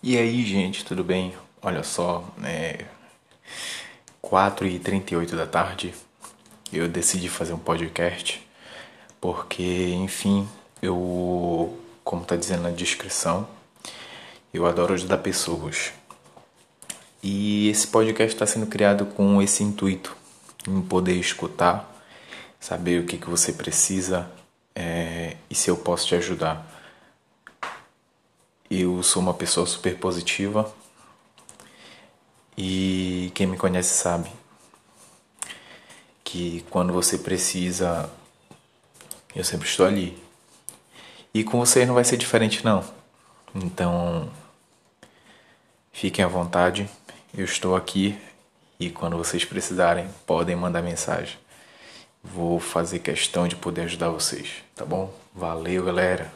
E aí, gente, tudo bem? Olha só, é 4h38 da tarde eu decidi fazer um podcast porque, enfim, eu, como tá dizendo na descrição, eu adoro ajudar pessoas. E esse podcast está sendo criado com esse intuito, em poder escutar, saber o que, que você precisa é, e se eu posso te ajudar. Eu sou uma pessoa super positiva e quem me conhece sabe que quando você precisa, eu sempre estou ali. E com vocês não vai ser diferente não. Então, fiquem à vontade. Eu estou aqui e quando vocês precisarem, podem mandar mensagem. Vou fazer questão de poder ajudar vocês, tá bom? Valeu, galera.